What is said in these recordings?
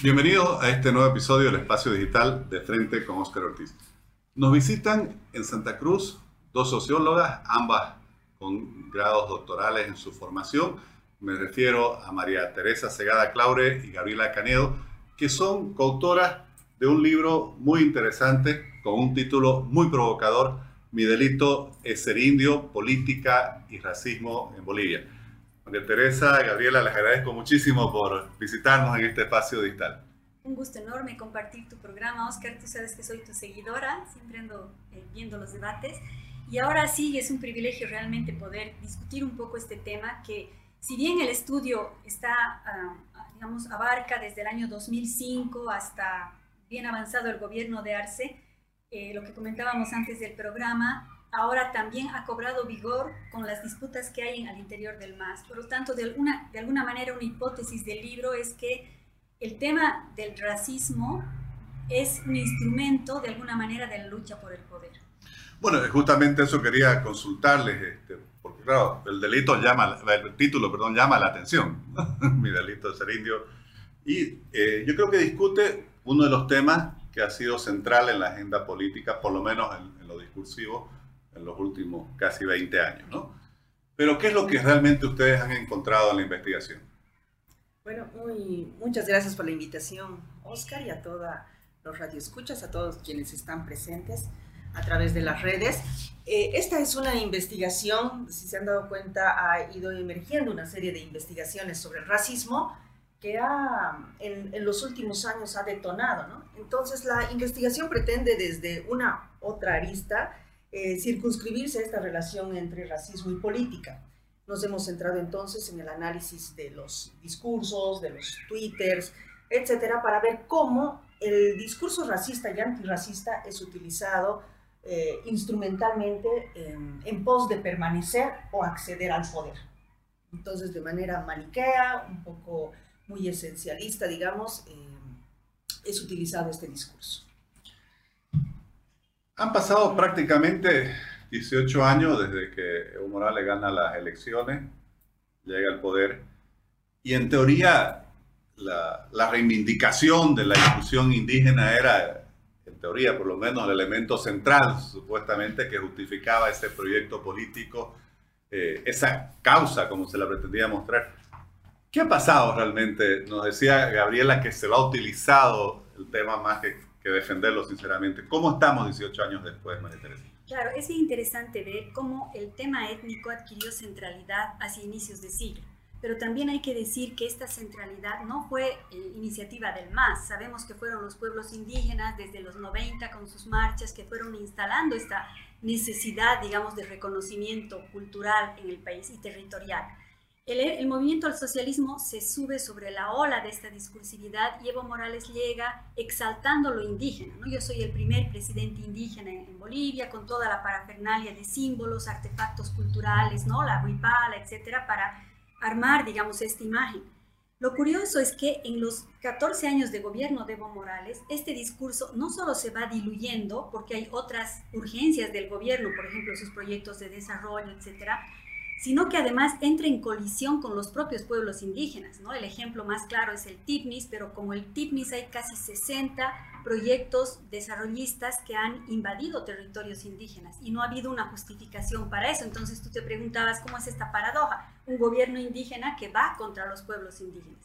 Bienvenido a este nuevo episodio del Espacio Digital de Frente con Oscar Ortiz. Nos visitan en Santa Cruz dos sociólogas, ambas con grados doctorales en su formación. Me refiero a María Teresa Segada Claure y Gabriela Canedo, que son coautoras de un libro muy interesante con un título muy provocador, Mi delito es ser indio, política y racismo en Bolivia. María Teresa, Gabriela, les agradezco muchísimo por visitarnos en este espacio digital. Un gusto enorme compartir tu programa, Oscar. Tú sabes que soy tu seguidora, siempre ando eh, viendo los debates. Y ahora sí es un privilegio realmente poder discutir un poco este tema que, si bien el estudio está, ah, digamos, abarca desde el año 2005 hasta bien avanzado el gobierno de Arce, eh, lo que comentábamos antes del programa, ahora también ha cobrado vigor con las disputas que hay en, al interior del MAS. Por lo tanto, de alguna, de alguna manera, una hipótesis del libro es que el tema del racismo es un instrumento, de alguna manera, de la lucha por el poder. Bueno, justamente eso quería consultarles, este, porque claro, el delito llama, el título, perdón, llama la atención, mi delito de ser indio, y eh, yo creo que discute uno de los temas que ha sido central en la agenda política, por lo menos en, en lo discursivo, en los últimos casi 20 años, ¿no? Pero ¿qué es lo que realmente ustedes han encontrado en la investigación? Bueno, muy, muchas gracias por la invitación, Oscar, y a todos los radioescuchas, a todos quienes están presentes a través de las redes. Eh, esta es una investigación, si se han dado cuenta, ha ido emergiendo una serie de investigaciones sobre el racismo que ha, en, en los últimos años ha detonado. ¿no? Entonces, la investigación pretende desde una otra arista eh, circunscribirse a esta relación entre racismo y política. Nos hemos centrado entonces en el análisis de los discursos, de los twitters, etcétera, para ver cómo el discurso racista y antirracista es utilizado eh, instrumentalmente en, pos de permanecer o acceder al poder. Entonces, de manera maniquea, un poco muy esencialista, digamos, eh, es utilizado este discurso. Han pasado prácticamente 18 años desde que Evo Morales gana las elecciones, llega al poder, y en teoría la, reivindicación de la discusión indígena era, en teoría por lo menos, el elemento central, supuestamente, que justificaba ese proyecto político, eh, esa causa, como se la pretendía mostrar. ¿Qué ha pasado realmente? Nos decía Gabriela que se lo ha utilizado el tema más que que defenderlo sinceramente. ¿Cómo estamos 18 años después, María Teresa? Claro, es interesante ver cómo el tema étnico adquirió centralidad hacia inicios de siglo. Pero también hay que decir que esta centralidad no fue eh, iniciativa del MAS. Sabemos que fueron los pueblos indígenas desde los 90 con sus marchas que fueron instalando esta necesidad, digamos, de reconocimiento cultural en el país y territorial. El, movimiento al socialismo se sube sobre la ola de esta discursividad y Evo Morales llega exaltando lo indígena. ¿no? Yo soy el primer presidente indígena en, Bolivia, con toda la parafernalia de símbolos, artefactos culturales, ¿no? la huipala, etcétera, para armar, digamos, esta imagen. Lo curioso es que en los 14 años de gobierno de Evo Morales, este discurso no solo se va diluyendo, porque hay otras urgencias del gobierno, por ejemplo, sus proyectos de desarrollo, etcétera, sino que además entra en colisión con los propios pueblos indígenas. ¿no? El ejemplo más claro es el TIPNIS, pero como el TIPNIS hay casi 60 proyectos desarrollistas que han invadido territorios indígenas y no ha habido una justificación para eso. Entonces tú te preguntabas cómo es esta paradoja, un gobierno indígena que va contra los pueblos indígenas.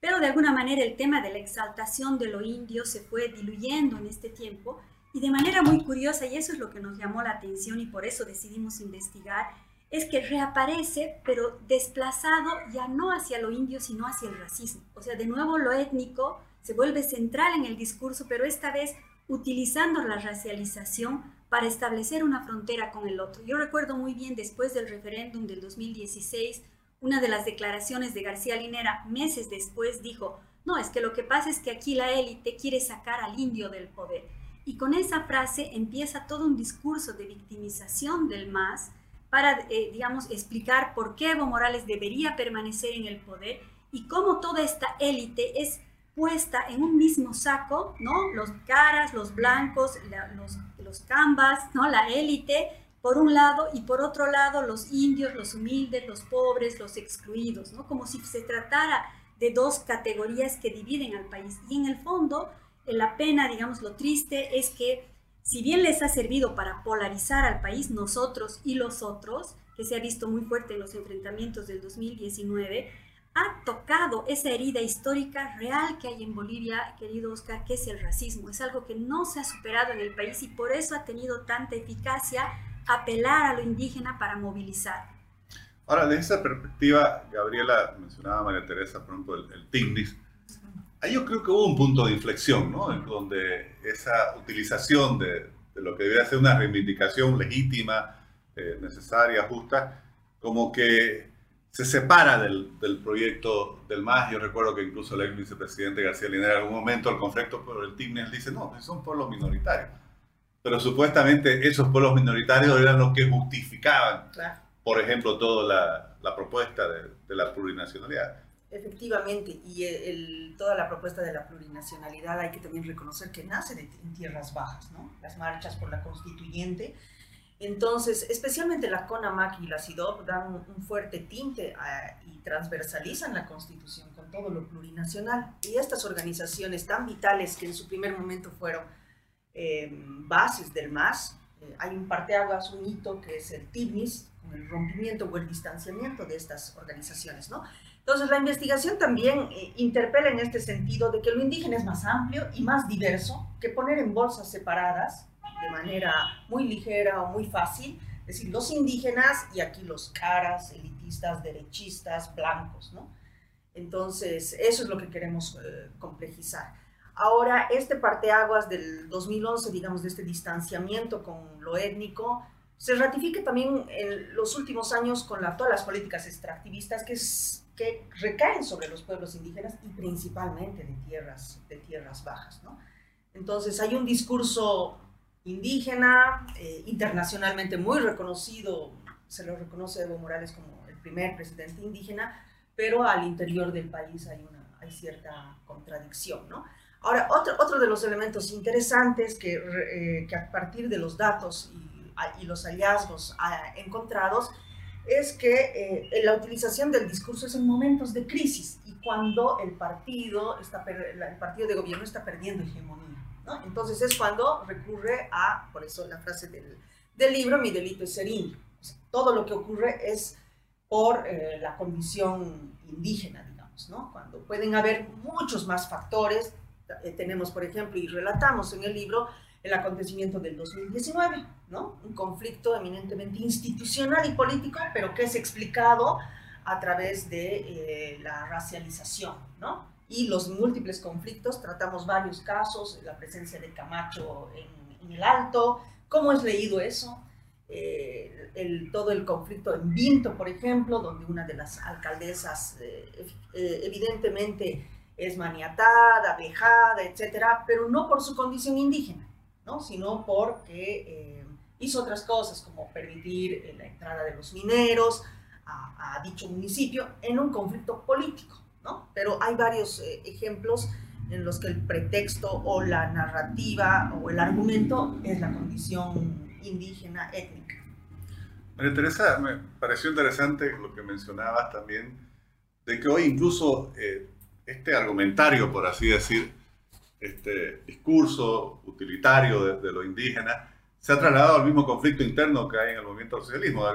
Pero de alguna manera el tema de la exaltación de lo indio se fue diluyendo en este tiempo y de manera muy curiosa, y eso es lo que nos llamó la atención y por eso decidimos investigar, es que reaparece, pero desplazado ya no hacia lo indio, sino hacia el racismo. O sea, de nuevo lo étnico se vuelve central en el discurso, pero esta vez utilizando la racialización para establecer una frontera con el otro. Yo recuerdo muy bien después del referéndum del 2016, una de las declaraciones de García Linera, meses después, dijo, no, es que lo que pasa es que aquí la élite quiere sacar al indio del poder. Y con esa frase empieza todo un discurso de victimización del MAS, para, eh, digamos, explicar por qué Evo Morales debería permanecer en el poder y cómo toda esta élite es puesta en un mismo saco, ¿no? Los caras, los blancos, los, los cambas, ¿no? La élite, por un lado, y por otro lado, los indios, los humildes, los pobres, los excluidos, ¿no? Como si se tratara de dos categorías que dividen al país. Y en el fondo, la pena, digamos, lo triste es que si bien les ha servido para polarizar al país, nosotros y los otros, que se ha visto muy fuerte en los enfrentamientos del 2019, ha tocado esa herida histórica real que hay en Bolivia, querido Oscar, que es el racismo. Es algo que no se ha superado en el país y por eso ha tenido tanta eficacia apelar a lo indígena para movilizar. Ahora, desde esa perspectiva, Gabriela mencionaba a María Teresa, por ejemplo, el, el TINDIS. Ahí yo creo que hubo un punto de inflexión, ¿no? En donde esa utilización de, de lo que debería ser una reivindicación legítima, eh, necesaria, justa, como que se separa del, del, proyecto del MAS. Yo recuerdo que incluso el ex vicepresidente García Linera en algún momento el conflicto por el TINDIS dice, no, son pueblos minoritarios. Pero supuestamente esos pueblos minoritarios eran los que justificaban, claro. por ejemplo, toda la, la propuesta de, de, la plurinacionalidad. Efectivamente, y el, toda la propuesta de la plurinacionalidad hay que también reconocer que nace de, en tierras bajas, ¿no? Las marchas por la constituyente. Entonces, especialmente la CONAMAC y la CIDOP dan un, fuerte tinte a, y transversalizan la constitución con todo lo plurinacional. Y estas organizaciones tan vitales que en su primer momento fueron eh, bases del MAS, eh, hay un parteaguas, un hito que es el TIBNIS, el rompimiento o el distanciamiento de estas organizaciones, ¿no? Entonces, la investigación también eh, interpela en este sentido de que lo indígena es más amplio y más diverso que poner en bolsas separadas de manera muy ligera o muy fácil, es decir, los indígenas y aquí los caras, elitistas, derechistas, blancos, ¿no? Entonces, eso es lo que queremos eh, complejizar. Ahora, este parteaguas del 2011, digamos, de este distanciamiento con lo étnico, se ratifica también en los últimos años con la, todas las políticas extractivistas que, es, que recaen sobre los pueblos indígenas y principalmente de tierras, de tierras bajas. ¿no? Entonces hay un discurso indígena, eh, internacionalmente muy reconocido, se lo reconoce Evo Morales como el primer presidente indígena, pero al interior del país hay, una, hay cierta contradicción. ¿no? Ahora, otro, otro de los elementos interesantes que, eh, que a partir de los datos y los hallazgos encontrados es que eh, la utilización del discurso es en momentos de crisis y cuando el partido, está el partido de gobierno está perdiendo hegemonía. Entonces es cuando recurre a, por eso la frase del, del libro, mi delito es ser indio. Todo lo que ocurre es por eh, la condición indígena, digamos, ¿no? cuando pueden haber muchos más factores. Eh, tenemos, por ejemplo, y relatamos en el libro, el acontecimiento del 2019, ¿no? Un conflicto eminentemente institucional y político, pero que es explicado a través de eh, la racialización, ¿no? Y los múltiples conflictos, tratamos varios casos, la presencia de Camacho en, en el Alto, ¿cómo es leído eso? Eh, el, todo el conflicto en Vinto, por ejemplo, donde una de las alcaldesas eh, eh evidentemente es maniatada, vejada, etcétera, pero no por su condición indígena, ¿no? sino porque eh, hizo otras cosas como permitir eh, la entrada de los mineros a, a, dicho municipio en un conflicto político. ¿no? Pero hay varios eh, ejemplos en los que el pretexto o la narrativa o el argumento es la condición indígena étnica. María Teresa, me pareció interesante lo que mencionabas también, de que hoy incluso eh, este argumentario, por así decir, este discurso utilitario de, de, lo indígena se ha trasladado al mismo conflicto interno que hay en el movimiento socialismo.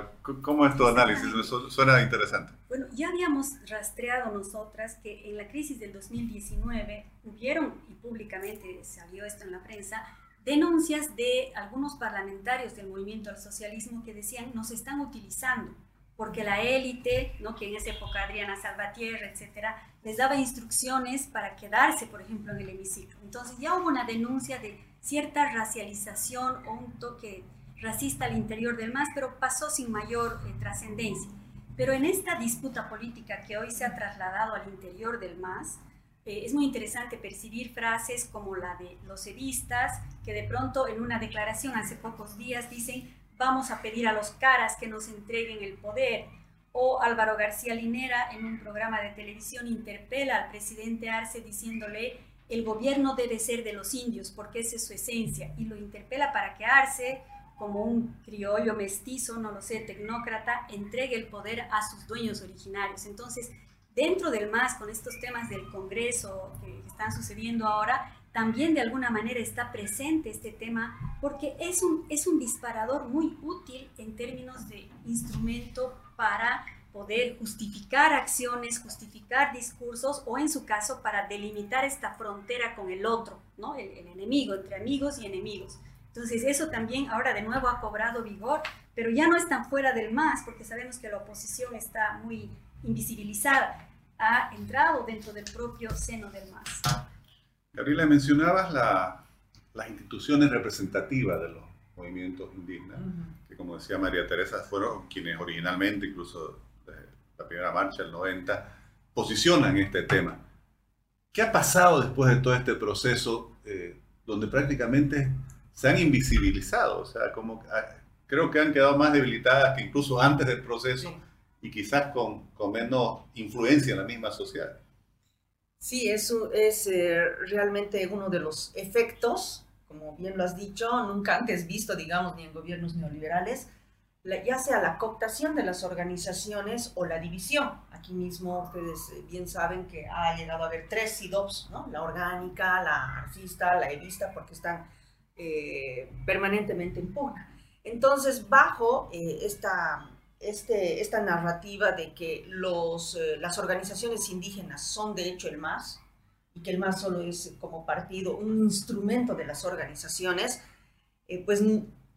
¿Cómo es tu análisis? Suena interesante. Bueno, ya habíamos rastreado nosotras que en la crisis del 2019 hubieron, y públicamente salió esto en la prensa, denuncias de algunos parlamentarios del movimiento al socialismo que decían nos están utilizando porque la élite, ¿no? que en esa época Adriana Salvatierra, etcétera, les daba instrucciones para quedarse, por ejemplo, en el hemiciclo. Entonces ya hubo una denuncia de cierta racialización o un toque racista al interior del MAS, pero pasó sin mayor eh, trascendencia. Pero en esta disputa política que hoy se ha trasladado al interior del MAS, eh, es muy interesante percibir frases como la de los edistas, que de pronto en una declaración hace pocos días dicen vamos a pedir a los caras que nos entreguen el poder. O Álvaro García Linera en un programa de televisión interpela al presidente Arce diciéndole el gobierno debe ser de los indios porque esa es su esencia y lo interpela para que Arce como un criollo mestizo, no lo sé, tecnócrata, entregue el poder a sus dueños originarios. Entonces, dentro del MAS, con estos temas del Congreso que están sucediendo ahora, también de alguna manera está presente este tema porque es un, es un disparador muy útil en términos de instrumento para poder justificar acciones, justificar discursos o en su caso para delimitar esta frontera con el otro, ¿no? el, el enemigo, entre amigos y enemigos. Entonces eso también ahora de nuevo ha cobrado vigor, pero ya no están fuera del MAS porque sabemos que la oposición está muy invisibilizada, ha entrado dentro del propio seno del MAS. Gabriela, mencionabas las instituciones representativas de los movimientos indígenas, que como decía María Teresa, fueron quienes originalmente, incluso desde la primera marcha del 90, posicionan este tema. ¿Qué ha pasado después de todo este proceso eh, donde prácticamente se han invisibilizado? O sea, como ah, creo que han quedado más debilitadas que incluso antes del proceso y quizás con, con menos influencia en la misma sociedad. Sí, eso es eh, realmente uno de los efectos, como bien lo has dicho, nunca antes visto, digamos, ni en gobiernos neoliberales, ya sea la cooptación de las organizaciones o la división. Aquí mismo ustedes eh, bien saben que ha llegado a haber tres SIDOPS, ¿no? la orgánica, la arcista, la evista, porque están eh, permanentemente en pugna. Entonces, bajo esta este, esta narrativa de que los, eh, las organizaciones indígenas son de hecho el MAS y que el MAS solo es como partido un instrumento de las organizaciones, eh, pues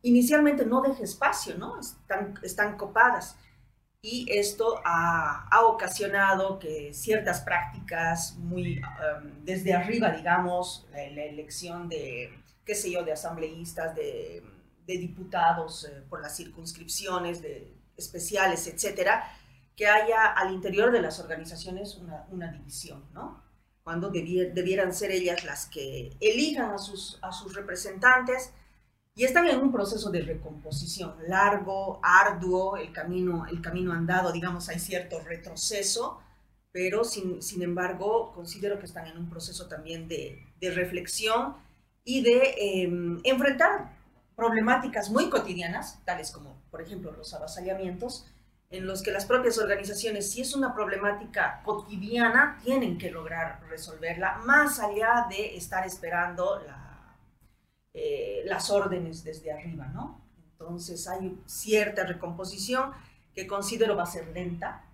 inicialmente no deja espacio, ¿no? Están, están copadas. Y esto ha, ha, ocasionado que ciertas prácticas muy um, desde arriba, digamos, la, elección de, qué sé yo, de asambleístas, de, de diputados eh, por las circunscripciones, de especiales, etcétera, que haya al interior de las organizaciones una, división, ¿no? Cuando debieran ser ellas las que elijan a sus, representantes y están en un proceso de recomposición largo, arduo, el camino, el camino andado, digamos, hay cierto retroceso, pero sin, embargo considero que están en un proceso también de, de reflexión y de em, enfrentar problemáticas muy cotidianas, tales como, por ejemplo, los avasallamientos, en los que las propias organizaciones, si es una problemática cotidiana, tienen que lograr resolverla, más allá de estar esperando eh, las órdenes desde arriba, ¿no? Entonces hay cierta recomposición que considero va a ser lenta,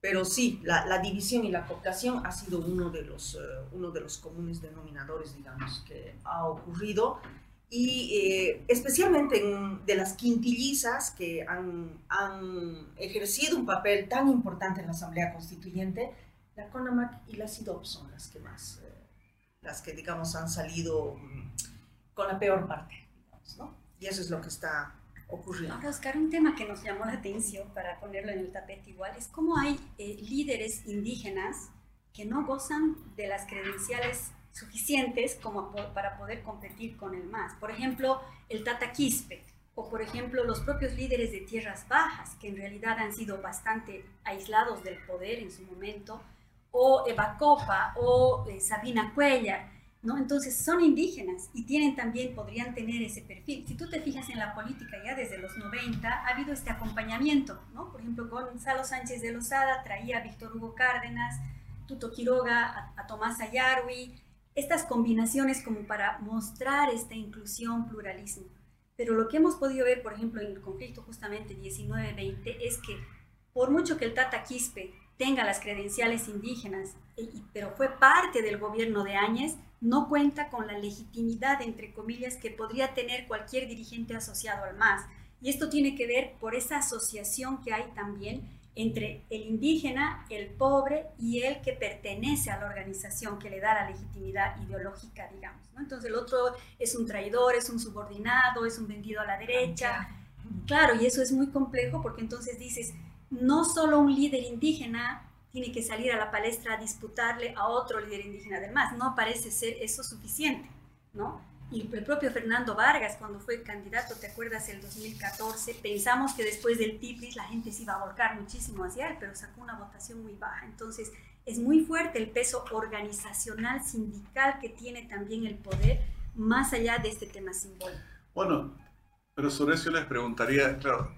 pero sí, la, división y la cooptación ha sido uno de, los, eh, uno de los comunes denominadores, digamos, que ha ocurrido y eh, especialmente de las quintillizas que han, han, ejercido un papel tan importante en la Asamblea Constituyente, la CONAMAC y la CIDOP son las que más, eh, las que digamos han salido mm, con la peor parte, digamos, ¿no? Y eso es lo que está ocurriendo. Ahora, Oscar, un tema que nos llamó la atención para ponerlo en el tapete igual es cómo hay eh, líderes indígenas que no gozan de las credenciales suficientes como para poder competir con el MAS. Por ejemplo, el Tata Quispe, o por ejemplo los propios líderes de tierras bajas, que en realidad han sido bastante aislados del poder en su momento, o Eva Copa, o eh, Sabina Cuellar, ¿no? Entonces son indígenas y tienen también, podrían tener ese perfil. Si tú te fijas en la política ya desde los 90, ha habido este acompañamiento, ¿no? Por ejemplo, Gonzalo Sánchez de Lozada traía a Víctor Hugo Cárdenas, Tuto Quiroga, a, a Tomás Ayarwi, estas combinaciones como para mostrar esta inclusión, pluralismo. Pero lo que hemos podido ver, por ejemplo, en el conflicto justamente 19-20 es que por mucho que el Tata Quispe tenga las credenciales indígenas, pero fue parte del gobierno de Áñez, no cuenta con la legitimidad, entre comillas, que podría tener cualquier dirigente asociado al MAS. Y esto tiene que ver por esa asociación que hay también entre el indígena, el pobre y el que pertenece a la organización que le da la legitimidad ideológica, digamos. ¿no? Entonces el otro es un traidor, es un subordinado, es un vendido a la derecha. Claro, y eso es muy complejo porque entonces dices, no solo un líder indígena tiene que salir a la palestra a disputarle a otro líder indígena del MAS, no parece ser eso suficiente, ¿no? Y el propio Fernando Vargas, cuando fue candidato, ¿te acuerdas? El 2014, pensamos que después del TIPRIS la gente se iba a volcar muchísimo hacia él, pero sacó una votación muy baja. Entonces, es muy fuerte el peso organizacional, sindical que tiene también el poder, más allá de este tema simbólico. Bueno, pero sobre eso les preguntaría, claro,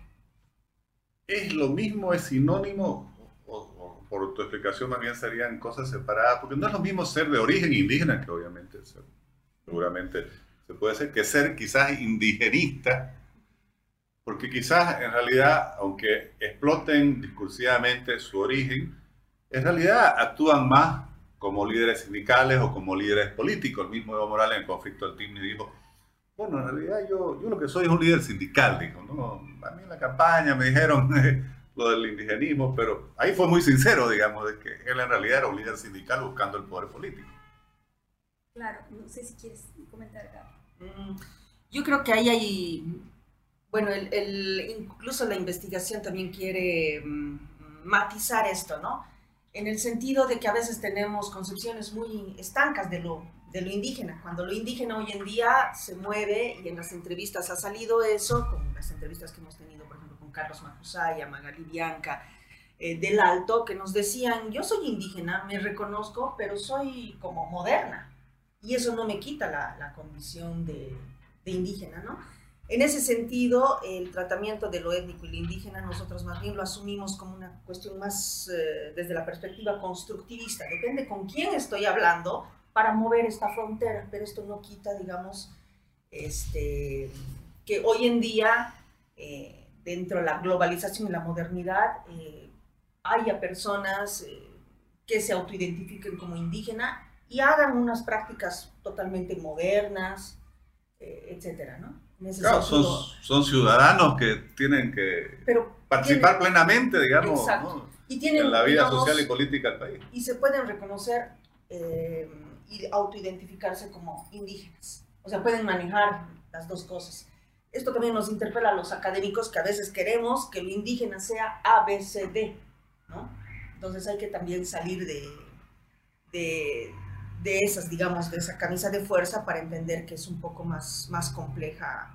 ¿es lo mismo, es sinónimo, o, por tu explicación también serían cosas separadas, porque no es lo mismo ser de origen indígena, que obviamente seguramente se puede ser, que ser quizás indigenista, porque quizás en realidad, aunque exploten discursivamente su origen, en realidad actúan más como líderes sindicales o como líderes políticos. El mismo Evo Morales en el conflicto del TIMNI dijo, bueno, en realidad yo, yo lo que soy es un líder sindical, dijo, ¿no? A mí en la campaña me dijeron lo del indigenismo, pero ahí fue muy sincero, digamos, de que él en realidad era un líder sindical buscando el poder político. Claro, no sé si quieres comentar, mm, Yo creo que ahí hay, bueno, el, incluso la investigación también quiere mm, matizar esto, ¿no? En el sentido de que a veces tenemos concepciones muy estancas de lo, de lo indígena, cuando lo indígena hoy en día se mueve y en las entrevistas ha salido eso, como las entrevistas que hemos tenido, por ejemplo, Carlos Macusaya, Magali Bianca, eh, del Alto, que nos decían, yo soy indígena, me reconozco, pero soy como moderna. Y eso no me quita la, condición de, indígena, ¿no? En ese sentido, el tratamiento de lo étnico y lo indígena, nosotros más bien lo asumimos como una cuestión más eh, desde la perspectiva constructivista. Depende con quién estoy hablando para mover esta frontera, pero esto no quita, digamos, este, que hoy en día eh, dentro de la globalización y la modernidad eh, haya personas eh, que se autoidentifiquen como indígena y hagan unas prácticas totalmente modernas, eh, etcétera, ¿no? Claro, son, ciudadanos que tienen que participar plenamente, digamos, y tienen, en la vida social y política del país. Y se pueden reconocer y autoidentificarse como indígenas. O sea, pueden manejar las dos cosas esto también nos interpela a los académicos que a veces queremos que lo indígena sea ABCD, ¿no? Entonces hay que también salir de, de, de, esas, digamos, de esa camisa de fuerza para entender que es un poco más, más compleja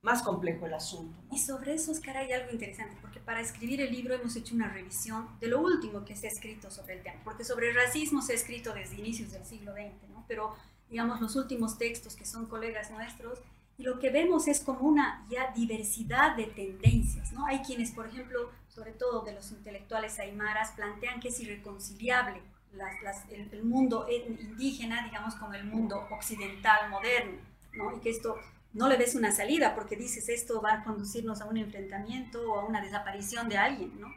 más complejo el asunto. Y sobre eso, Oscar, hay algo interesante, porque para escribir el libro hemos hecho una revisión de lo último que se ha escrito sobre el tema, porque sobre el racismo se ha escrito desde inicios del siglo XX, ¿no? pero digamos los últimos textos que son colegas nuestros y lo que vemos es como una ya diversidad de tendencias, ¿no? Hay quienes, por ejemplo, sobre todo de los intelectuales aymaras, plantean que es irreconciliable el, mundo indígena, digamos, con el mundo occidental moderno, ¿no? Y que esto no le ves una salida porque dices esto va a conducirnos a un enfrentamiento o a una desaparición de alguien, ¿no?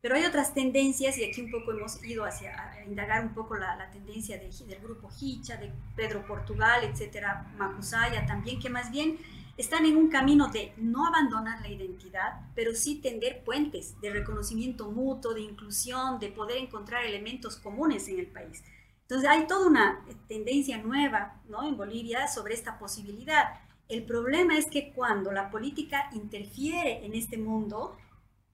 Pero hay otras tendencias y aquí un poco hemos ido hacia a indagar un poco la, tendencia del grupo Hicha, de Pedro Portugal, etcétera, Macusaya también, que más bien están en un camino de no abandonar la identidad, pero sí tender puentes de reconocimiento mutuo, de inclusión, de poder encontrar elementos comunes en el país. Entonces hay toda una tendencia nueva ¿no? en Bolivia sobre esta posibilidad. El problema es que cuando la política interfiere en este mundo,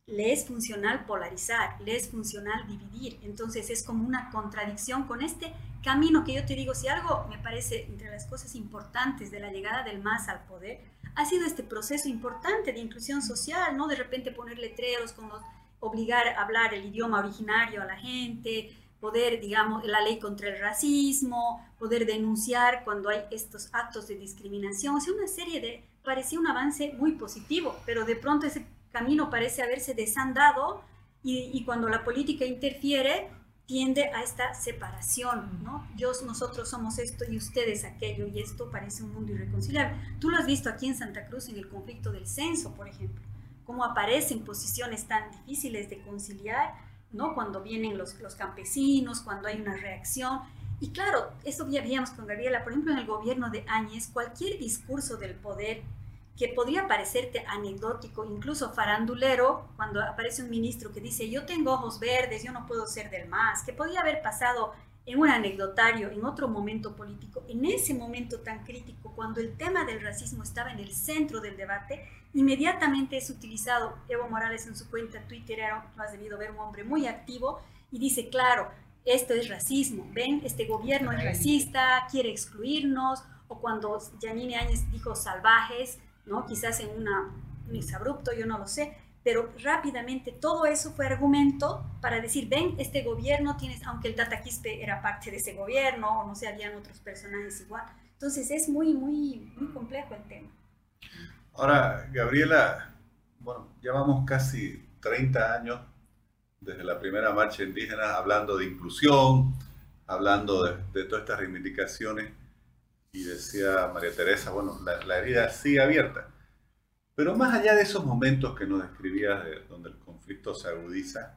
le es funcional polarizar, le es funcional dividir. Entonces es como una contradicción con este camino que yo te digo, si algo me parece entre las cosas importantes de la llegada del MAS al poder, ha sido este proceso importante de inclusión social, ¿no? De repente poner letreros, como obligar a hablar el idioma originario a la gente, poder, digamos, la ley contra el racismo, poder denunciar cuando hay estos actos de discriminación, o sea, una serie de, parecía un avance muy positivo, pero de pronto ese camino parece haberse desandado y, cuando la política interfiere tiende a esta separación, ¿no? Yo, nosotros somos esto y ustedes aquello y esto parece un mundo irreconciliable. Tú lo has visto aquí en Santa Cruz en el conflicto del censo, por ejemplo, cómo aparecen posiciones tan difíciles de conciliar, ¿no? Cuando vienen los, los campesinos, cuando hay una reacción. Y claro, eso ya veíamos con Gabriela, por ejemplo, en el gobierno de Áñez, cualquier discurso del poder que podría parecerte anecdótico, incluso farandulero, cuando aparece un ministro que dice, yo tengo ojos verdes, yo no puedo ser del más, que podría haber pasado en un anecdotario, en otro momento político, en ese momento tan crítico, cuando el tema del racismo estaba en el centro del debate, inmediatamente es utilizado, Evo Morales en su cuenta Twitter, lo has debido ver, un hombre muy activo, y dice, claro, esto es racismo, ven, este gobierno es racista, quiere excluirnos, o cuando Janine Áñez dijo salvajes, ¿no? Quizás en una, un exabrupto, yo no lo sé, pero rápidamente todo eso fue argumento para decir, ven, este gobierno tienes, aunque el Tata Quispe era parte de ese gobierno, o no sé, habían otros personajes igual. Entonces es muy, muy, muy complejo el tema. Ahora, Gabriela, bueno, llevamos casi 30 años desde la primera marcha indígena hablando de inclusión, hablando de, todas estas reivindicaciones. Y decía María Teresa, bueno, la, herida sigue abierta. Pero más allá de esos momentos que nos describías, de donde el conflicto se agudiza,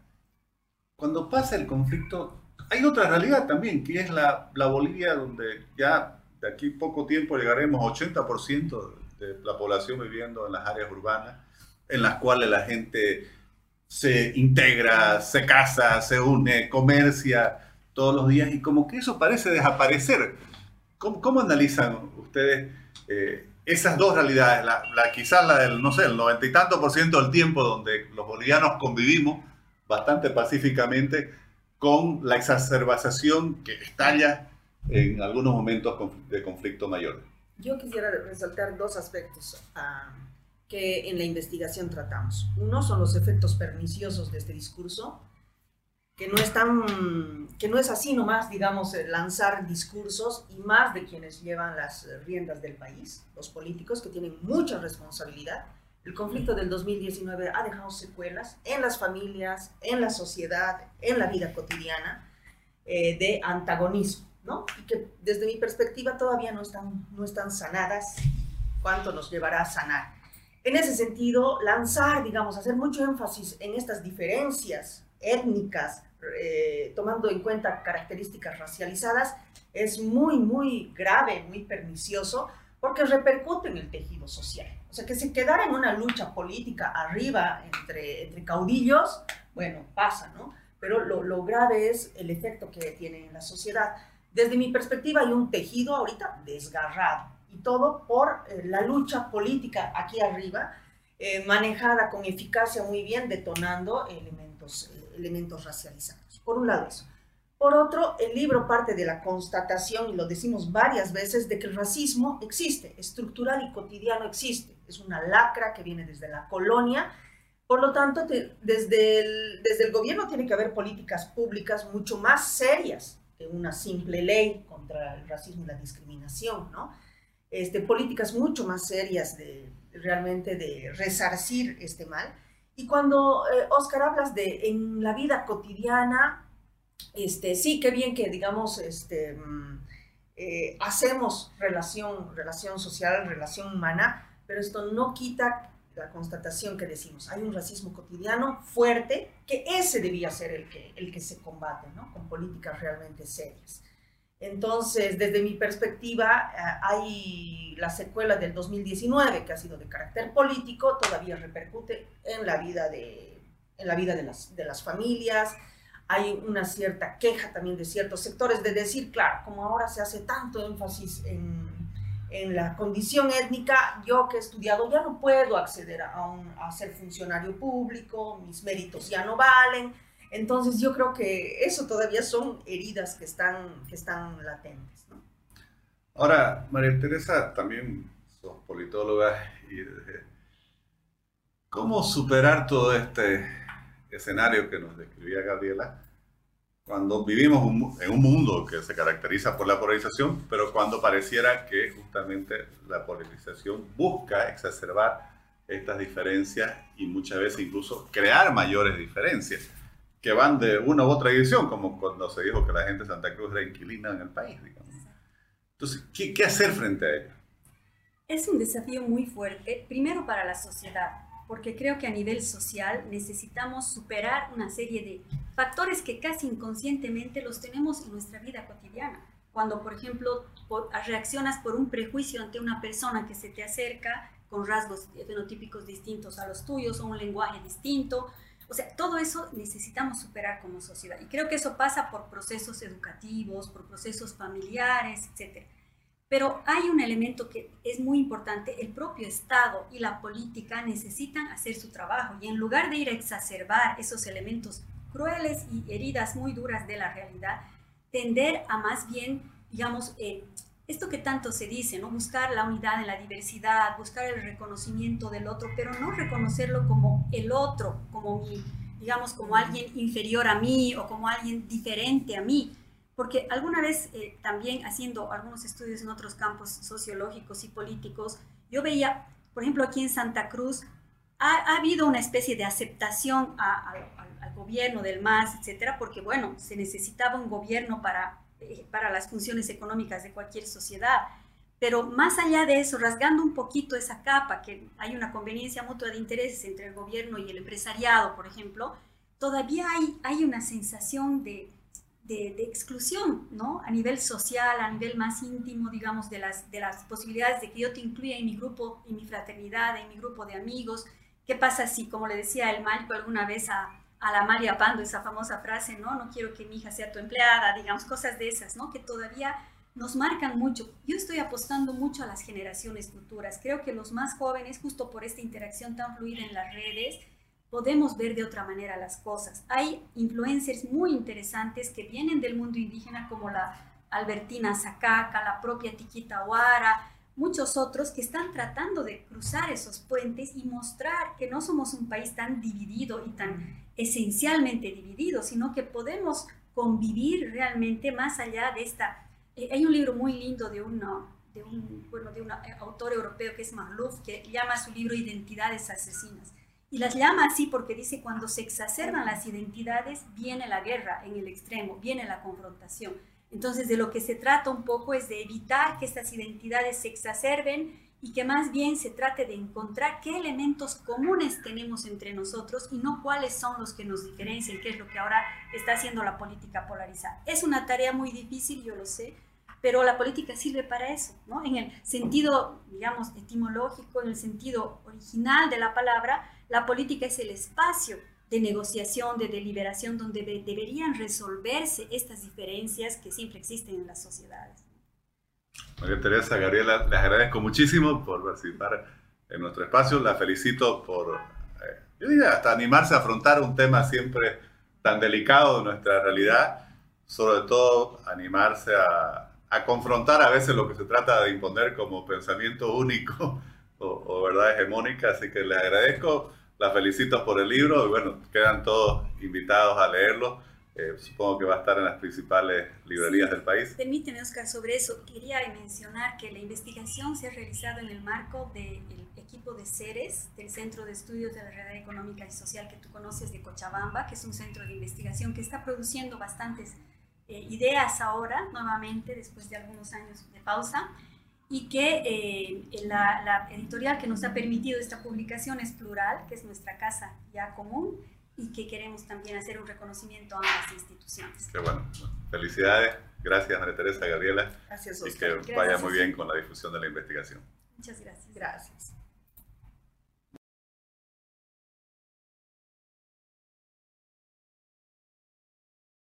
cuando pasa el conflicto, hay otra realidad también, que es la, la Bolivia, donde ya de aquí poco tiempo llegaremos a 80% de la población viviendo en las áreas urbanas, en las cuales la gente se integra, se casa, se une, comercia todos los días y como que eso parece desaparecer. ¿Cómo, analizan ustedes eh, esas dos realidades? La, quizás la del, no sé, el noventa y tanto por ciento del tiempo donde los bolivianos convivimos bastante pacíficamente con la exacerbación que estalla en algunos momentos de conflicto mayor. Yo quisiera resaltar dos aspectos ah, que en la investigación tratamos. Uno son los efectos perniciosos de este discurso, que no, es que no es así nomás, digamos, eh, lanzar discursos y más de quienes llevan las riendas del país, los políticos que tienen mucha responsabilidad. El conflicto del 2019 ha dejado secuelas en las familias, en la sociedad, en la vida cotidiana eh, de antagonismo, ¿no? Y que desde mi perspectiva todavía no están, no están sanadas. ¿Cuánto nos llevará a sanar? En ese sentido, lanzar, digamos, hacer mucho énfasis en estas diferencias étnicas, eh, tomando en cuenta características racializadas, es muy, muy grave, muy pernicioso, porque repercute en el tejido social. O sea, que se quedara en una lucha política arriba entre, entre caudillos, bueno, pasa, ¿no? Pero lo, lo grave es el efecto que tiene en la sociedad. Desde mi perspectiva hay un tejido ahorita desgarrado y todo por eh, la lucha política aquí arriba, eh, manejada con eficacia muy bien, detonando elementos, eh, elementos racializados. Por un lado eso. Por otro, el libro parte de la constatación, y lo decimos varias veces, de que el racismo existe, estructural y cotidiano existe. Es una lacra que viene desde la colonia. Por lo tanto, desde, el, desde el gobierno tiene que haber políticas públicas mucho más serias que una simple ley contra el racismo y la discriminación, ¿no? Este, políticas mucho más serias de realmente de resarcir este mal. Y cuando, eh, Oscar, hablas de en la vida cotidiana, este, sí, qué bien que, digamos, este, mm, eh, hacemos relación, relación social, relación humana, pero esto no quita la constatación que decimos. Hay un racismo cotidiano fuerte, que ese debía ser el que, el que se combate, ¿no? Con políticas realmente serias. Entonces, desde mi perspectiva, eh, hay la secuela del 2019, que ha sido de carácter político, todavía repercute en la vida de, en la vida de, las, de las familias. Hay una cierta queja también de ciertos sectores de decir, claro, como ahora se hace tanto énfasis en, en la condición étnica, yo que he estudiado ya no puedo acceder a, un, a ser funcionario público, mis méritos ya no valen entonces yo creo que eso todavía son heridas que están, que están latentes. ¿no? Ahora, María Teresa, también sos politóloga y ¿cómo superar todo este escenario que nos describía Gabriela? Cuando vivimos en un mundo que se caracteriza por la polarización, pero cuando pareciera que justamente la polarización busca exacerbar estas diferencias y muchas veces incluso crear mayores diferencias que van de una u otra dirección, como cuando se dijo que la gente de Santa Cruz era inquilina en el país. Entonces, ¿qué, ¿qué hacer frente a ello? Es un desafío muy fuerte, primero para la sociedad, porque creo que a nivel social necesitamos superar una serie de factores que casi inconscientemente los tenemos en nuestra vida cotidiana. Cuando, por ejemplo, reaccionas por un prejuicio ante una persona que se te acerca con rasgos fenotípicos distintos a los tuyos o un lenguaje distinto, o sea, todo eso necesitamos superar como sociedad. Y creo que eso pasa por procesos educativos, por procesos familiares, etc. Pero hay un elemento que es muy importante, el propio Estado y la política necesitan hacer su trabajo y en lugar de ir a exacerbar esos elementos crueles y heridas muy duras de la realidad, tender a más bien, digamos, eh, esto que tanto se dice, ¿no? Buscar la unidad en la diversidad, buscar el reconocimiento del otro, pero no reconocerlo como el otro, como mi, digamos, como alguien inferior a mí o como alguien diferente a mí. Porque alguna vez eh, también haciendo algunos estudios en otros campos sociológicos y políticos, yo veía, por ejemplo, aquí en Santa Cruz, ha, habido una especie de aceptación al gobierno del MAS, etcétera, porque bueno, se necesitaba un gobierno para, para las funciones económicas de cualquier sociedad. Pero más allá de eso, rasgando un poquito esa capa, que hay una conveniencia mutua de intereses entre el gobierno y el empresariado, por ejemplo, todavía hay, hay una sensación de, de, exclusión, ¿no? A nivel social, a nivel más íntimo, digamos, de las, de las posibilidades de que yo te incluya en mi grupo, en mi fraternidad, en mi grupo de amigos. ¿Qué pasa si, como le decía el Malco alguna vez a, a la María Pando, esa famosa frase, ¿no? No quiero que mi hija sea tu empleada, digamos, cosas de esas, ¿no? Que todavía nos marcan mucho. Yo estoy apostando mucho a las generaciones futuras. Creo que los más jóvenes, justo por esta interacción tan fluida en las redes, podemos ver de otra manera las cosas. Hay influencers muy interesantes que vienen del mundo indígena como la Albertina Zacaca, la propia Tiquita Huara, muchos otros que están tratando de cruzar esos puentes y mostrar que no somos un país tan dividido y tan esencialmente dividido, sino que podemos convivir realmente más allá de esta... Eh, hay un libro muy lindo de, uno, de un, bueno, de un eh, autor europeo que es Marlouf, que llama su libro Identidades Asesinas. Y las llama así porque dice, cuando se exacerban las identidades, viene la guerra en el extremo, viene la confrontación. Entonces, de lo que se trata un poco es de evitar que estas identidades se exacerben y que más bien se trate de encontrar qué elementos comunes tenemos entre nosotros y no cuáles son los que nos diferencian, qué es lo que ahora está haciendo la política polarizada. Es una tarea muy difícil, yo lo sé, pero la política sirve para eso, ¿no? En el sentido, digamos, etimológico, en el sentido original de la palabra, la política es el espacio de negociación, de deliberación, donde deberían resolverse estas diferencias que siempre existen en las sociedades. María Teresa, Gabriela, les agradezco muchísimo por participar en nuestro espacio. La felicito por, eh, yo diría, hasta animarse a afrontar un tema siempre tan delicado de nuestra realidad. Sobre todo, animarse a, a confrontar a veces lo que se trata de imponer como pensamiento único o, o verdad hegemónica. Así que les agradezco, la felicito por el libro y bueno, quedan todos invitados a leerlo. Eh, supongo que va a estar en las principales librerías del país. Permíteme, Oscar, sobre eso. Quería mencionar que la investigación se ha realizado en el marco del equipo de CERES, del Centro de Estudios de la Realidad Económica y Social que tú conoces de Cochabamba, que es un centro de investigación que está produciendo bastantes eh, ideas ahora, nuevamente, después de algunos años de pausa, y que eh, la, la editorial que nos ha permitido esta publicación es Plural, que es nuestra casa ya común y que queremos también hacer un reconocimiento a ambas instituciones. Qué bueno. Felicidades. Gracias, María Teresa, Gabriela. Gracias, Y que vaya muy bien con la difusión de la investigación. Muchas gracias. Gracias.